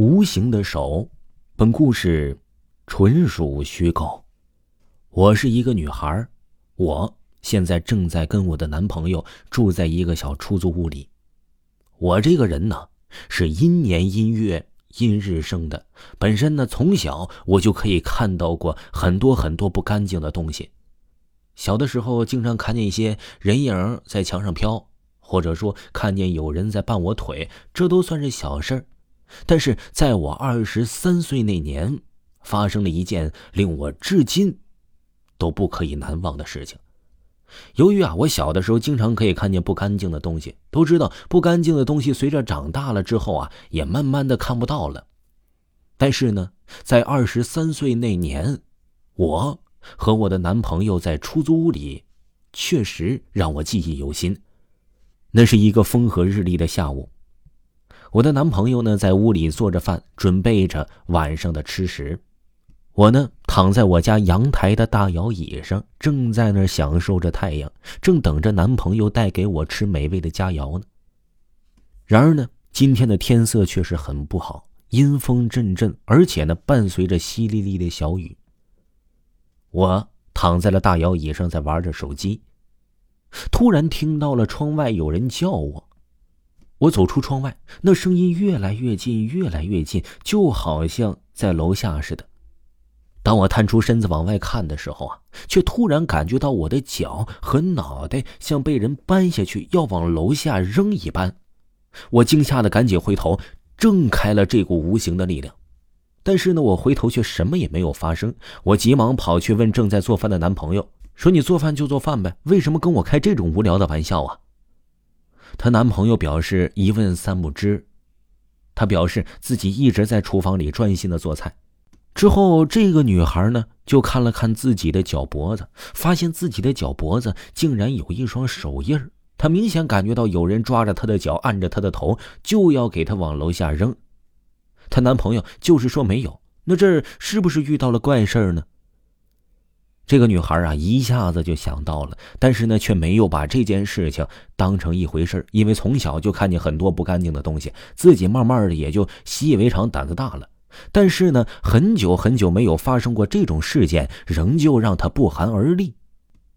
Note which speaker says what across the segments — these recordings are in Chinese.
Speaker 1: 无形的手，本故事纯属虚构。我是一个女孩，我现在正在跟我的男朋友住在一个小出租屋里。我这个人呢，是阴年阴月阴日生的，本身呢从小我就可以看到过很多很多不干净的东西。小的时候，经常看见一些人影在墙上飘，或者说看见有人在绊我腿，这都算是小事儿。但是在我二十三岁那年，发生了一件令我至今都不可以难忘的事情。由于啊，我小的时候经常可以看见不干净的东西，都知道不干净的东西随着长大了之后啊，也慢慢的看不到了。但是呢，在二十三岁那年，我和我的男朋友在出租屋里，确实让我记忆犹新。那是一个风和日丽的下午。我的男朋友呢，在屋里做着饭，准备着晚上的吃食。我呢，躺在我家阳台的大摇椅上，正在那享受着太阳，正等着男朋友带给我吃美味的佳肴呢。然而呢，今天的天色却是很不好，阴风阵阵，而且呢，伴随着淅沥沥的小雨。我躺在了大摇椅上，在玩着手机，突然听到了窗外有人叫我。我走出窗外，那声音越来越近，越来越近，就好像在楼下似的。当我探出身子往外看的时候啊，却突然感觉到我的脚和脑袋像被人搬下去，要往楼下扔一般。我惊吓的赶紧回头，挣开了这股无形的力量。但是呢，我回头却什么也没有发生。我急忙跑去问正在做饭的男朋友：“说你做饭就做饭呗，为什么跟我开这种无聊的玩笑啊？”她男朋友表示一问三不知，他表示自己一直在厨房里专心的做菜。之后，这个女孩呢就看了看自己的脚脖子，发现自己的脚脖子竟然有一双手印儿。她明显感觉到有人抓着她的脚，按着她的头，就要给她往楼下扔。她男朋友就是说没有，那这是不是遇到了怪事呢？这个女孩啊，一下子就想到了，但是呢，却没有把这件事情当成一回事因为从小就看见很多不干净的东西，自己慢慢的也就习以为常，胆子大了。但是呢，很久很久没有发生过这种事件，仍旧让她不寒而栗。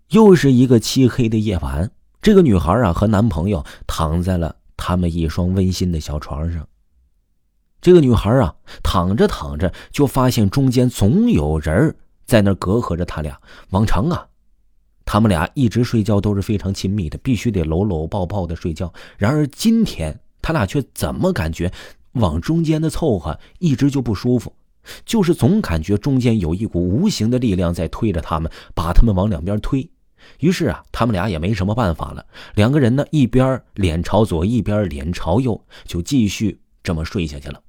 Speaker 1: 又是一个漆黑的夜晚，这个女孩啊和男朋友躺在了他们一双温馨的小床上。这个女孩啊躺着躺着，就发现中间总有人在那隔阂着他俩。往常啊，他们俩一直睡觉都是非常亲密的，必须得搂搂抱抱的睡觉。然而今天他俩却怎么感觉往中间的凑合，一直就不舒服，就是总感觉中间有一股无形的力量在推着他们，把他们往两边推。于是啊，他们俩也没什么办法了，两个人呢一边脸朝左，一边脸朝右，就继续这么睡下去了。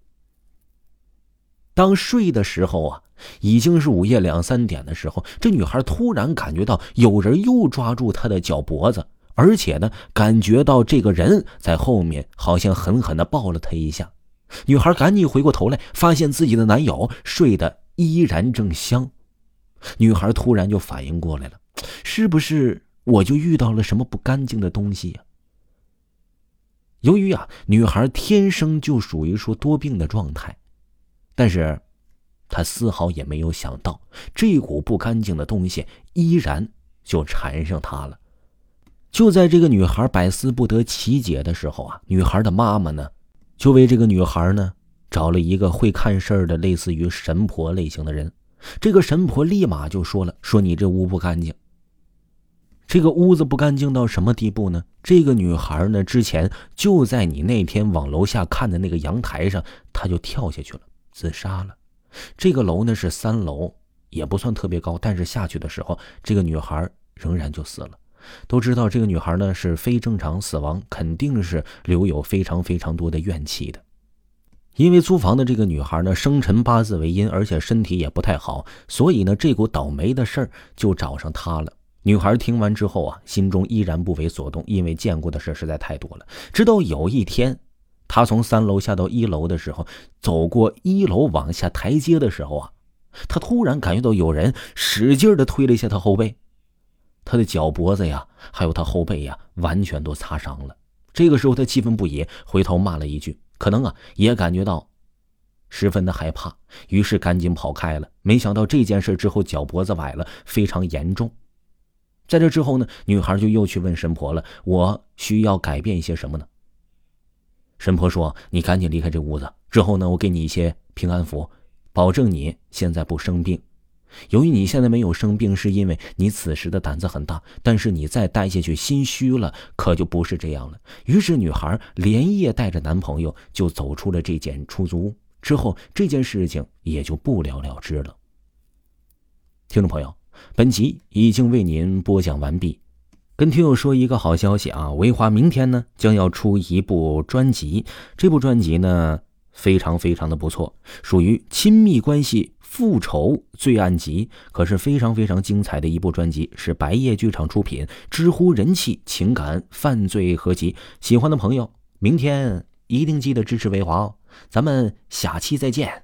Speaker 1: 当睡的时候啊。已经是午夜两三点的时候，这女孩突然感觉到有人又抓住她的脚脖子，而且呢，感觉到这个人在后面好像狠狠的抱了她一下。女孩赶紧回过头来，发现自己的男友睡得依然正香。女孩突然就反应过来了，是不是我就遇到了什么不干净的东西呀？由于啊，女孩天生就属于说多病的状态，但是。他丝毫也没有想到，这股不干净的东西依然就缠上他了。就在这个女孩百思不得其解的时候啊，女孩的妈妈呢，就为这个女孩呢找了一个会看事儿的，类似于神婆类型的人。这个神婆立马就说了：“说你这屋不干净。这个屋子不干净到什么地步呢？这个女孩呢，之前就在你那天往楼下看的那个阳台上，她就跳下去了，自杀了。”这个楼呢是三楼，也不算特别高，但是下去的时候，这个女孩仍然就死了。都知道这个女孩呢是非正常死亡，肯定是留有非常非常多的怨气的。因为租房的这个女孩呢生辰八字为阴，而且身体也不太好，所以呢这股倒霉的事儿就找上她了。女孩听完之后啊，心中依然不为所动，因为见过的事实在太多了。直到有一天。他从三楼下到一楼的时候，走过一楼往下台阶的时候啊，他突然感觉到有人使劲的推了一下他后背，他的脚脖子呀，还有他后背呀，完全都擦伤了。这个时候他气愤不已，回头骂了一句，可能啊也感觉到十分的害怕，于是赶紧跑开了。没想到这件事之后，脚脖子崴了，非常严重。在这之后呢，女孩就又去问神婆了：“我需要改变一些什么呢？”神婆说：“你赶紧离开这屋子。之后呢，我给你一些平安符，保证你现在不生病。由于你现在没有生病，是因为你此时的胆子很大。但是你再待下去，心虚了，可就不是这样了。”于是女孩连夜带着男朋友就走出了这间出租屋。之后这件事情也就不了了之了。听众朋友，本集已经为您播讲完毕。跟听友说一个好消息啊，维华明天呢将要出一部专辑，这部专辑呢非常非常的不错，属于亲密关系复仇罪案集，可是非常非常精彩的一部专辑，是白夜剧场出品，知乎人气情感犯罪合集。喜欢的朋友，明天一定记得支持维华哦。咱们下期再见。